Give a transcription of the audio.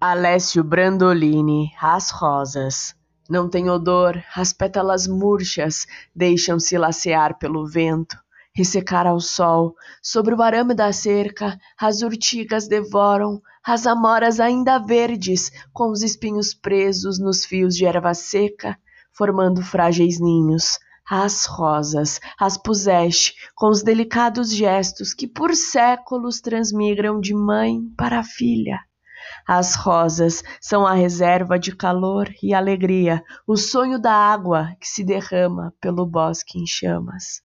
Alessio Brandolini, As Rosas. Não tem odor, as pétalas murchas deixam-se lacear pelo vento, ressecar ao sol. Sobre o arame da cerca, as urticas devoram as amoras ainda verdes, com os espinhos presos nos fios de erva seca, formando frágeis ninhos. As rosas, as puseste, com os delicados gestos que por séculos transmigram de mãe para filha as rosas são a reserva de calor e alegria, o sonho da água que se derrama pelo bosque em chamas.